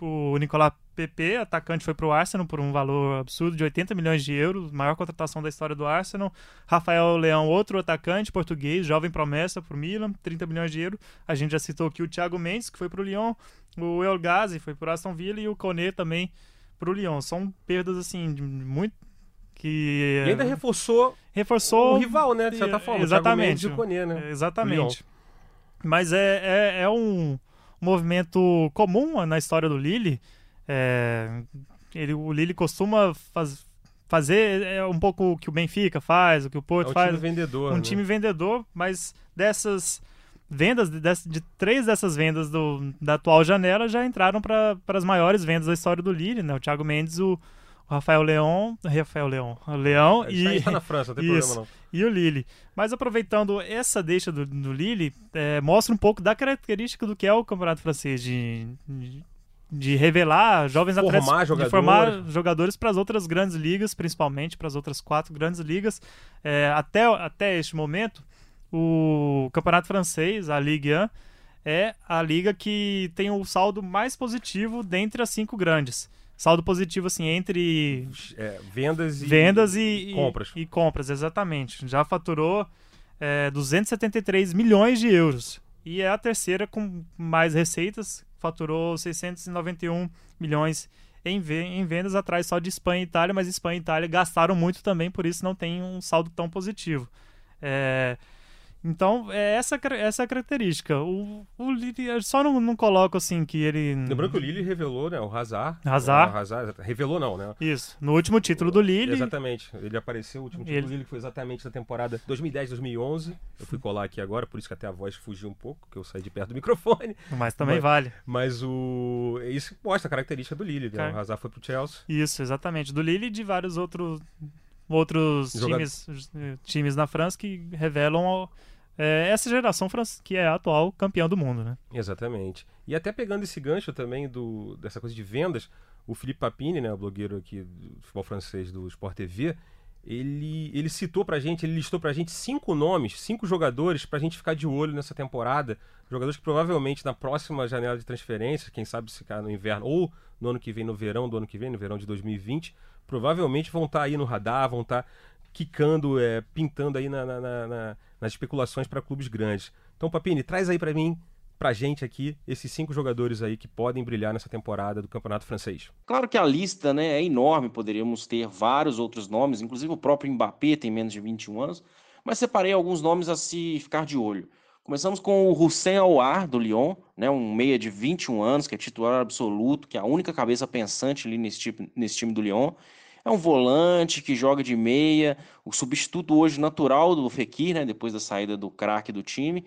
[SPEAKER 2] O, o Nicolas Pepe, atacante, foi pro Arsenal por um valor absurdo de 80 milhões de euros, maior contratação da história do Arsenal. Rafael Leão, outro atacante português, jovem promessa pro Milan, 30 milhões de euros. A gente já citou aqui o Thiago Mendes, que foi pro Lyon, o El Ghazi foi pro Aston Villa e o Koné também pro Lyon. São perdas, assim, de muito... Que
[SPEAKER 1] E ainda reforçou
[SPEAKER 2] reforçou
[SPEAKER 1] o rival, né? De certa forma. o Thiago Mendes
[SPEAKER 2] Exatamente.
[SPEAKER 1] o né?
[SPEAKER 2] É, Exatamente. Mas é, é, é um movimento comum na história do Lille. É, ele, o Lille costuma faz- fazer é um pouco o que o Benfica faz, o que o
[SPEAKER 1] É
[SPEAKER 2] Porto
[SPEAKER 1] um
[SPEAKER 2] faz.
[SPEAKER 1] time vendedor.
[SPEAKER 2] um
[SPEAKER 1] né?
[SPEAKER 2] time vendedor, mas dessas vendas, de, de três dessas vendas do, da atual janela já entraram para as maiores vendas da história do Lille, né? O Thiago Mendes, o, o Rafael Leão, Rafael Leão, Leão e
[SPEAKER 1] gente tá na França, não tem
[SPEAKER 2] Isso.
[SPEAKER 1] problema não.
[SPEAKER 2] e o Lille. Mas aproveitando essa deixa do, do Lille, é, mostra um pouco da característica do que é o campeonato francês, de, de, de revelar jovens
[SPEAKER 1] Formar
[SPEAKER 2] atletas,
[SPEAKER 1] jogadores.
[SPEAKER 2] de formar jogadores para as outras grandes ligas, principalmente para as outras quatro grandes ligas. É, até, até este momento, o campeonato francês, a Ligue 1, é a liga que tem o saldo mais positivo dentre as cinco grandes. Saldo positivo, assim, entre
[SPEAKER 1] É, vendas e,
[SPEAKER 2] vendas e, e-
[SPEAKER 1] compras.
[SPEAKER 2] E, compras, exatamente. Já faturou é, 273 milhões de euros. E é a terceira com mais receitas, faturou 691 milhões em, em vendas, atrás só de Espanha e Itália, mas Espanha e Itália gastaram muito também, por isso não tem um saldo tão positivo. É, então, é essa, essa é a característica. O, o eu só não, não coloco assim que ele.
[SPEAKER 1] Lembrando que o Lille revelou, né? O Hazard.
[SPEAKER 2] Hazard.
[SPEAKER 1] É, o Hazard revelou não, né?
[SPEAKER 2] Isso. No último título do Lille.
[SPEAKER 1] Exatamente. Ele apareceu, o último título
[SPEAKER 2] Ele-
[SPEAKER 1] dele que foi exatamente da temporada 2010-2011. Eu fui colar aqui agora, por isso que até a voz fugiu um pouco, que eu saí de perto do microfone.
[SPEAKER 2] Mas também
[SPEAKER 1] Mas-
[SPEAKER 2] vale.
[SPEAKER 1] Mas o. Isso mostra a característica do Lille, né? O Hazard foi pro Chelsea.
[SPEAKER 2] Isso, exatamente. Do Lille e de vários outros, outros times, eh, times na França que revelam eh, essa geração que é a atual campeã do mundo, né?
[SPEAKER 1] Exatamente. E até pegando esse gancho também do, dessa coisa de vendas, o Felipe Papini, né, o blogueiro aqui do futebol francês do Sport TV, ele, ele citou pra gente, ele listou pra gente cinco nomes, cinco jogadores pra gente ficar de olho nessa temporada. Jogadores que provavelmente na próxima janela de transferência, quem sabe se ficar no inverno ou no ano que vem, no verão do ano que vem, no verão de 2020, provavelmente vão estar aí no radar, vão estar quicando, é, pintando aí na- na- na- na- nas especulações para clubes grandes. Então, Papini, traz aí pra mim pra gente aqui esses cinco jogadores aí que podem brilhar nessa temporada do Campeonato Francês.
[SPEAKER 4] Claro que a lista né, é enorme, poderíamos ter vários outros nomes, inclusive o próprio Mbappé tem menos de 21 anos, mas separei alguns nomes a se ficar de olho. Começamos com o Hussein Aouar, do Lyon, né, um meia de 21 anos, que é titular absoluto, que é a única cabeça pensante ali nesse, tipo, nesse time do Lyon. É um volante que joga de meia, o substituto hoje natural do Fekir, né, depois da saída do craque do time.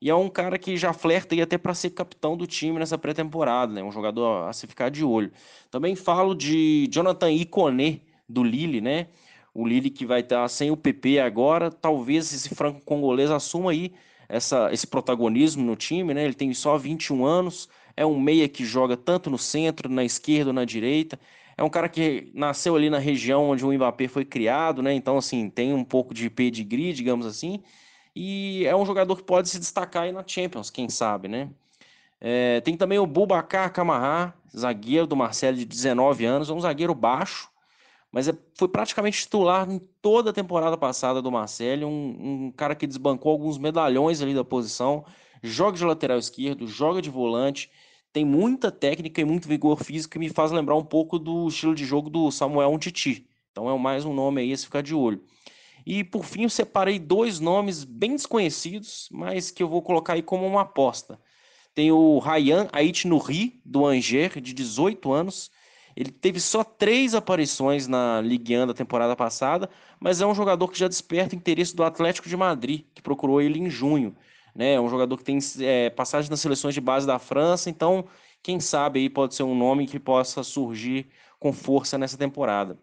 [SPEAKER 4] E é um cara que já flerta aí até para ser capitão do time nessa pré-temporada, né? Um jogador a se ficar de olho. Também falo de Jonathan Iconé, do Lille, né? O Lille que vai estar sem o PP agora, talvez esse franco-congolês assuma aí essa, esse protagonismo no time, né? Ele tem só 21 anos, é um meia que joga tanto no centro, na esquerda na direita. É um cara que nasceu ali na região onde o Mbappé foi criado, né? Então, assim, tem um pouco de pedigree, digamos assim. E é um jogador que pode se destacar aí na Champions, quem sabe, né? É, tem também o Bubacar Camará, zagueiro do Marcelo de 19 anos, é um zagueiro baixo, mas é, foi praticamente titular em toda a temporada passada do Marcelo, um, um cara que desbancou alguns medalhões ali da posição, joga de lateral esquerdo, joga de volante, tem muita técnica e muito vigor físico que me faz lembrar um pouco do estilo de jogo do Samuel Umtiti. Então é mais um nome aí a se ficar de olho. E por fim eu separei dois nomes bem desconhecidos, mas que eu vou colocar aí como uma aposta. Tem o Ryan Ait Nuri, do Angers, de 18 anos. Ele teve só três aparições na Ligue 1 da temporada passada, mas é um jogador que já desperta interesse do Atlético de Madrid, que procurou ele em junho né? É um jogador que tem é, passagem nas seleções de base da França, então quem sabe aí pode ser um nome que possa surgir com força nessa temporada.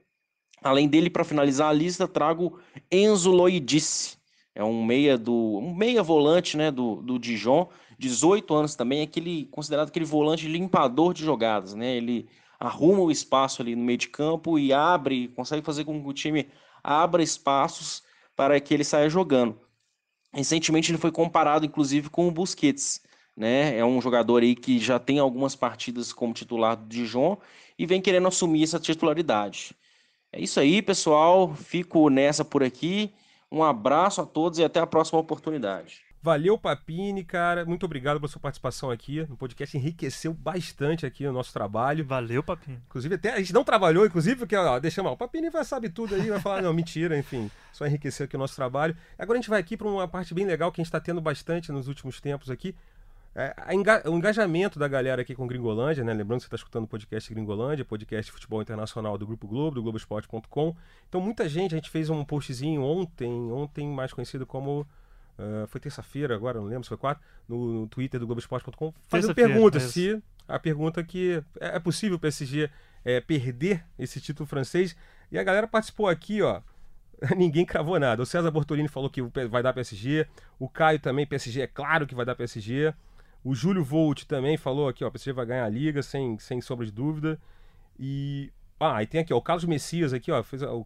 [SPEAKER 4] Além dele, para finalizar a lista, trago Enzo Loidice. É um meia do um meia volante, né, do, do Dijon, 18 anos também, aquele considerado aquele volante limpador de jogadas, né? Ele arruma o espaço ali no meio de campo e abre, consegue fazer com que o time abra espaços para que ele saia jogando. Recentemente ele foi comparado, inclusive, com o Busquets. Né? É um jogador aí que já tem algumas partidas como titular do Dijon e vem querendo assumir essa titularidade. É isso aí, pessoal. Fico nessa por aqui. Um abraço a todos e até a próxima oportunidade.
[SPEAKER 1] Valeu, Papini, cara. Muito obrigado pela sua participação aqui no podcast. Enriqueceu bastante aqui o nosso trabalho.
[SPEAKER 2] Valeu, Papini.
[SPEAKER 1] Inclusive, até a gente não trabalhou, inclusive, porque, ó, deixa mal. O Papini vai sabe tudo aí, vai falar, não, mentira, enfim. Só enriqueceu aqui o nosso trabalho. Agora a gente vai aqui para uma parte bem legal que a gente está tendo bastante nos últimos tempos aqui. É, enga o engajamento da galera aqui com Gringolândia, né? Lembrando que você está escutando o podcast Gringolândia, podcast de futebol internacional do Grupo Globo, do Globoesporte.com. Então, muita gente, a gente fez um postzinho ontem, ontem mais conhecido como Uh, foi terça-feira agora, não lembro se foi quatro, no, no Twitter do Globoesporte.com, fazendo pergunta se a pergunta que é, é possível o PSG é, perder esse título francês. E a galera participou aqui, ó. Ninguém cravou nada. O César Bortolini falou que vai dar PSG. O Caio também, PSG é claro que vai dar PSG. O Júlio Volt também falou aqui, ó, PSG vai ganhar a liga sem, sem sombra de dúvida. E ah, e tem aqui, ó, o Carlos Messias aqui, ó, fez o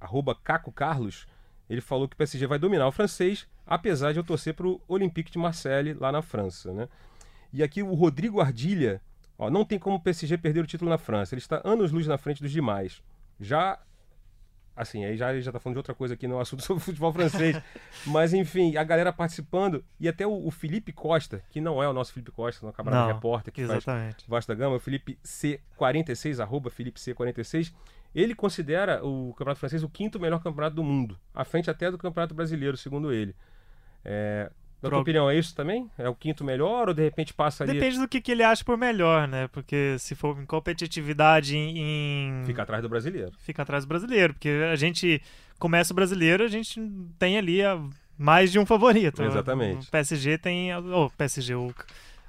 [SPEAKER 1] arroba Caco Carlos. Ele falou que o PSG vai dominar o francês apesar de eu torcer para o Olympique de Marseille lá na França. Né? E aqui o Rodrigo Ardilha, ó, não tem como o PSG perder o título na França, ele está anos-luz na frente dos demais. Já assim, aí já já tá falando de outra coisa aqui no assunto sobre futebol francês. Mas enfim, a galera participando e até o, o, Felipe Costa, que não é o nosso Felipe Costa, não camarada repórter que
[SPEAKER 2] exatamente.
[SPEAKER 1] faz Vasta Gama, o Felipe C46, arroba Felipe C46, ele considera o Campeonato Francês o quinto melhor campeonato do mundo, à frente até do Campeonato Brasileiro, segundo ele. É, na tua opinião, é isso também? É o quinto melhor ou de repente passa ali?
[SPEAKER 2] Depende do que, que ele acha por melhor, né? Porque se for em competitividade em.
[SPEAKER 1] Fica atrás do brasileiro.
[SPEAKER 2] Fica atrás do brasileiro. Porque a gente começa o brasileiro, a gente tem ali a... mais de um favorito.
[SPEAKER 1] Exatamente.
[SPEAKER 2] O PSG tem. O oh, PSG, o.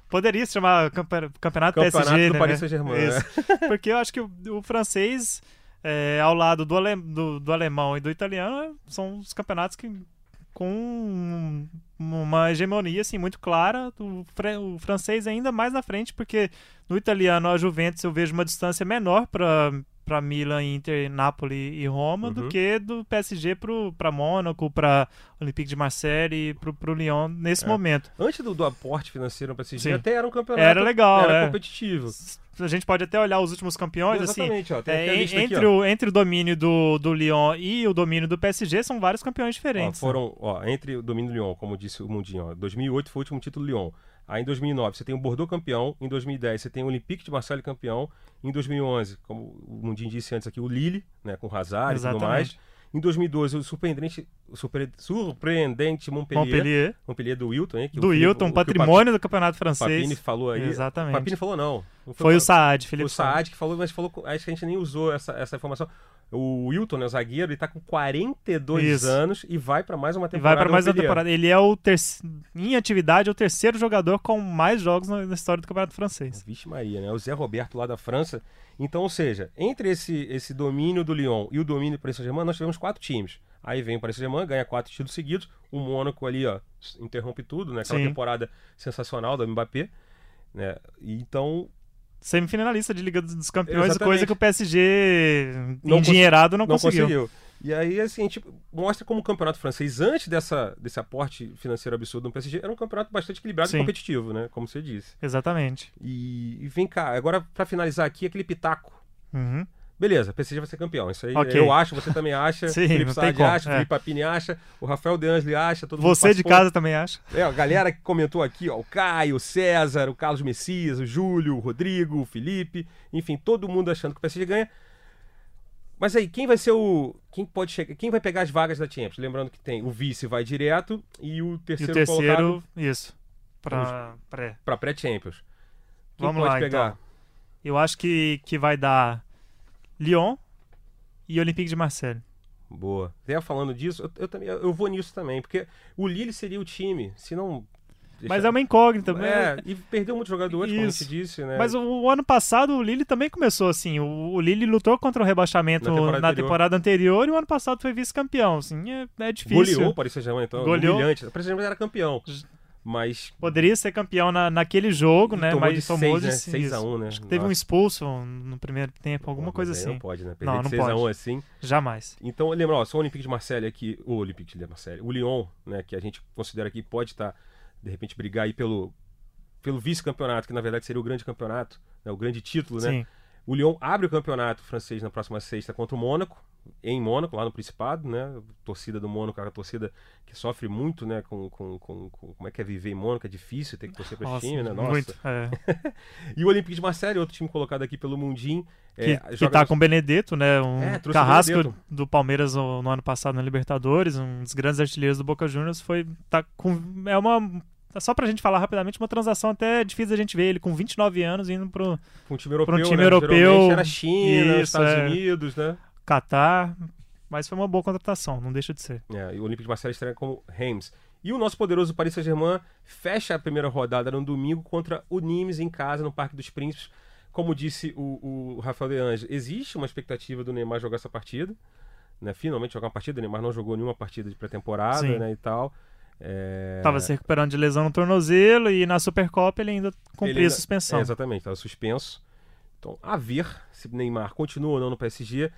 [SPEAKER 2] Poderia se chamar Campeonato, Campeonato
[SPEAKER 1] PSG,
[SPEAKER 2] do
[SPEAKER 1] né? Paris Saint-Germain.
[SPEAKER 2] É. Porque eu acho que o, o francês, é, ao lado do, ale, do, do alemão e do italiano, são os campeonatos que com uma hegemonia assim muito clara, o, o francês ainda mais na frente, porque no italiano a Juventus eu vejo uma distância menor para para Milan, Inter, Napoli e Roma uhum. do que do PSG para Mônaco, para Olympique de Marseille e para o Lyon nesse é. momento.
[SPEAKER 1] Antes do, do, aporte financeiro no PSG, Sim. até era um campeonato
[SPEAKER 2] era legal,
[SPEAKER 1] era
[SPEAKER 2] é.
[SPEAKER 1] competitivo.
[SPEAKER 2] A gente pode até olhar os últimos campeões,
[SPEAKER 1] assim, Exatamente,
[SPEAKER 2] assim,
[SPEAKER 1] ó,
[SPEAKER 2] é,
[SPEAKER 1] entre,
[SPEAKER 2] aqui, o, entre o domínio do, do Lyon e o domínio do PSG são vários campeões diferentes.
[SPEAKER 1] Ó, foram, ó, entre o domínio do Lyon, como disse o Mundinho, ó, 2008 foi o último título do Lyon. Aí em 2009 você tem o Bordeaux campeão, em 2010 você tem o Olympique de Marseille campeão, em 2011, como o Mundinho disse antes aqui, o Lille, né, com Hazard Exatamente. e tudo mais. Em 2012, o surpreendente, o surpreendente Montpellier, Montpellier. Montpellier do Wilton, hein,
[SPEAKER 2] do Wilton, patrimônio do campeonato francês.
[SPEAKER 1] Papini falou aí.
[SPEAKER 2] Exatamente.
[SPEAKER 1] Papini falou não.
[SPEAKER 2] não foi, foi o Saad, Felipe.
[SPEAKER 1] Foi o Saad que falou, mas falou, acho que a gente nem usou essa, essa informação. O Wilton, né, o zagueiro, ele tá com 42 Isso. anos e vai para mais uma temporada.
[SPEAKER 2] vai para mais uma temporada. Ele é o terceiro, em atividade, é o terceiro jogador com mais jogos na, história do Campeonato Francês.
[SPEAKER 1] Vixe Maria, né? O Zé Roberto lá da França. Então, ou seja, entre esse, esse domínio do Lyon e o domínio do Paris Saint-Germain, nós tivemos quatro times. Aí vem o Paris Saint-Germain, ganha quatro títulos seguidos. O Mônaco ali, ó, interrompe tudo, né? Aquela
[SPEAKER 2] Sim.
[SPEAKER 1] temporada sensacional do Mbappé. Né? E então,
[SPEAKER 2] Semifinalista de Liga dos Campeões,
[SPEAKER 1] Exatamente.
[SPEAKER 2] coisa que o PSG
[SPEAKER 1] Não
[SPEAKER 2] endinheirado não,
[SPEAKER 1] não
[SPEAKER 2] conseguiu.
[SPEAKER 1] conseguiu. E aí, assim, a gente mostra como o campeonato francês, antes dessa, desse aporte financeiro absurdo no PSG, era um campeonato bastante equilibrado
[SPEAKER 2] Sim.
[SPEAKER 1] e competitivo, né? Como você disse.
[SPEAKER 2] Exatamente.
[SPEAKER 1] E, e vem cá, agora pra finalizar aqui, aquele pitaco.
[SPEAKER 2] Uhum.
[SPEAKER 1] Beleza, o PSG vai ser campeão. Isso aí
[SPEAKER 2] Ok.
[SPEAKER 1] eu acho, você também acha,
[SPEAKER 2] Sim,
[SPEAKER 1] o Felipe Saad acha, o
[SPEAKER 2] é.
[SPEAKER 1] Felipe Papini acha, o Rafael De Angeli acha, todo mundo
[SPEAKER 2] Você de casa também acha?
[SPEAKER 1] É, a galera que comentou aqui, ó, o Caio, o César, o Carlos Messias, o Júlio, o Rodrigo, o Felipe, enfim, todo mundo achando que o PSG ganha. Mas aí, quem vai ser o. Quem pode chegar. Quem vai pegar as vagas da Champions? Lembrando que tem o vice vai direto e o
[SPEAKER 2] E
[SPEAKER 1] terceiro,
[SPEAKER 2] o terceiro,
[SPEAKER 1] colocado
[SPEAKER 2] isso. Pra pré.
[SPEAKER 1] pra pré-Champions.
[SPEAKER 2] Vamos
[SPEAKER 1] pode
[SPEAKER 2] lá,
[SPEAKER 1] pegar?
[SPEAKER 2] então. Eu acho que, que vai dar Lyon e Olympique de Marseille.
[SPEAKER 1] Boa. Até falando disso, eu, também eu vou nisso também, porque o Lille seria o time, se não.
[SPEAKER 2] Mas é uma incógnita.
[SPEAKER 1] É,
[SPEAKER 2] né?
[SPEAKER 1] e perdeu muitos jogadores, como gente disse, né?
[SPEAKER 2] Mas o, o ano passado o Lille também começou assim. O, o Lille lutou contra o rebaixamento
[SPEAKER 1] Na temporada
[SPEAKER 2] na
[SPEAKER 1] anterior.
[SPEAKER 2] temporada anterior e o ano passado foi vice-campeão. Assim, é, é difícil.
[SPEAKER 1] Goleou o Paris Saint-Germain, então.
[SPEAKER 2] Goleou.
[SPEAKER 1] Humilhante. O Paris Saint-Germain era campeão. Mas
[SPEAKER 2] Poderia ser campeão na, naquele jogo, né? Mas
[SPEAKER 1] de
[SPEAKER 2] tomou
[SPEAKER 1] seis,
[SPEAKER 2] de
[SPEAKER 1] né?
[SPEAKER 2] seis.
[SPEAKER 1] Seis a um, né?
[SPEAKER 2] Acho que teve um
[SPEAKER 1] Nossa.
[SPEAKER 2] expulso no primeiro tempo, alguma coisa assim.
[SPEAKER 1] Não pode, né? Perder
[SPEAKER 2] Não,
[SPEAKER 1] de
[SPEAKER 2] não
[SPEAKER 1] 6 a
[SPEAKER 2] pode.
[SPEAKER 1] 1 assim.
[SPEAKER 2] Jamais.
[SPEAKER 1] Então, lembra, ó, só o Olympique de Marseille aqui, o Olympique de Marseille, o Lyon, né, que a gente considera que pode estar, de repente, brigar aí pelo, pelo vice-campeonato, que na verdade seria o grande campeonato, né, o grande título, né?
[SPEAKER 2] Sim.
[SPEAKER 1] O Lyon abre o campeonato francês na próxima sexta contra o Mônaco, em Mônaco, lá no Principado, né? A torcida do Mônaco uma torcida que sofre muito, né? Com, com, com, com- como é que é viver em Mônaco, é difícil ter que torcer para esse time, né? Nossa.
[SPEAKER 2] muito. é.
[SPEAKER 1] E o Olympique de Marseille, outro time colocado aqui pelo Mundim,
[SPEAKER 2] Que,
[SPEAKER 1] é,
[SPEAKER 2] que
[SPEAKER 1] joga
[SPEAKER 2] tá com o Benedetto, né? Um
[SPEAKER 1] É,
[SPEAKER 2] carrasco
[SPEAKER 1] Benedetto.
[SPEAKER 2] do Palmeiras no, no ano passado na Libertadores, um dos grandes artilheiros do Boca Juniors, foi. Tá com, é uma. Só pra gente falar rapidamente, uma transação até difícil da gente ver. Ele com 29 anos indo pro
[SPEAKER 1] um time europeu,
[SPEAKER 2] Pra um time
[SPEAKER 1] né?
[SPEAKER 2] europeu,
[SPEAKER 1] Geralmente era China,
[SPEAKER 2] isso,
[SPEAKER 1] Estados
[SPEAKER 2] é.
[SPEAKER 1] Unidos, né?
[SPEAKER 2] Qatar. Mas foi uma boa contratação, não deixa de ser.
[SPEAKER 1] É, e o Olympique de Marseille estreia como Reims. E o nosso poderoso Paris Saint-Germain fecha a primeira rodada no domingo contra o Nimes em casa, no Parque dos Príncipes. Como disse o, o Rafael De Ange, existe uma expectativa do Neymar jogar essa partida. Né? Finalmente jogar uma partida. O Neymar não jogou nenhuma partida de pré-temporada né, e tal. É...
[SPEAKER 2] Tava se recuperando de lesão no tornozelo e na Supercopa ele ainda cumpria
[SPEAKER 1] Ele
[SPEAKER 2] a suspensão.
[SPEAKER 1] É, exatamente, estava suspenso. Então, a ver se Neymar continua ou não no PSG.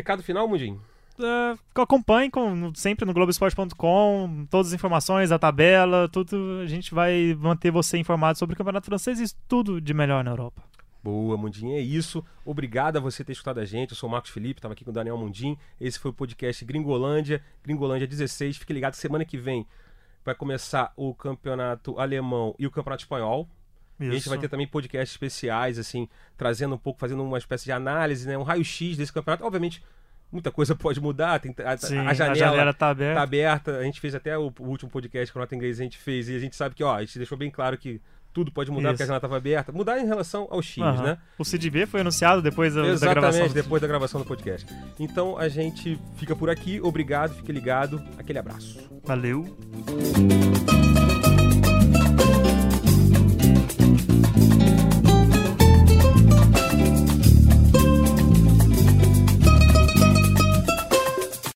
[SPEAKER 1] Recado final, Mundinho?
[SPEAKER 2] É, acompanhe com- sempre no Globoesporte.com todas as informações, a tabela, tudo. A gente vai manter você informado sobre o Campeonato Francês e tudo de melhor na Europa.
[SPEAKER 1] Boa, Mundim, é isso. Obrigado a você ter escutado a gente. Eu sou o Marcos Felipe, estava aqui com o Daniel Mundim. Esse foi o podcast Gringolândia, Gringolândia 16. Fique ligado, semana que vem vai começar o campeonato alemão e o campeonato espanhol. E a gente vai ter também podcasts especiais, assim, trazendo um pouco, fazendo uma espécie de análise, né? Um raio-x desse campeonato. Obviamente, muita coisa pode mudar, tem, a,
[SPEAKER 2] Sim,
[SPEAKER 1] a janela
[SPEAKER 2] tá aberta.
[SPEAKER 1] tá aberta. A gente fez até o, o último podcast com a nota inglês, a gente fez, e a gente sabe que, ó, a gente deixou bem claro que tudo pode mudar
[SPEAKER 2] Isso.
[SPEAKER 1] porque a janela estava aberta. Mudar em relação aos times,
[SPEAKER 2] Aham.
[SPEAKER 1] né?
[SPEAKER 2] O CDB foi anunciado depois da, da
[SPEAKER 1] Exatamente,
[SPEAKER 2] gravação. do-
[SPEAKER 1] depois da gravação do podcast. Então a gente fica por aqui. Obrigado, fique ligado. Aquele abraço.
[SPEAKER 2] Valeu.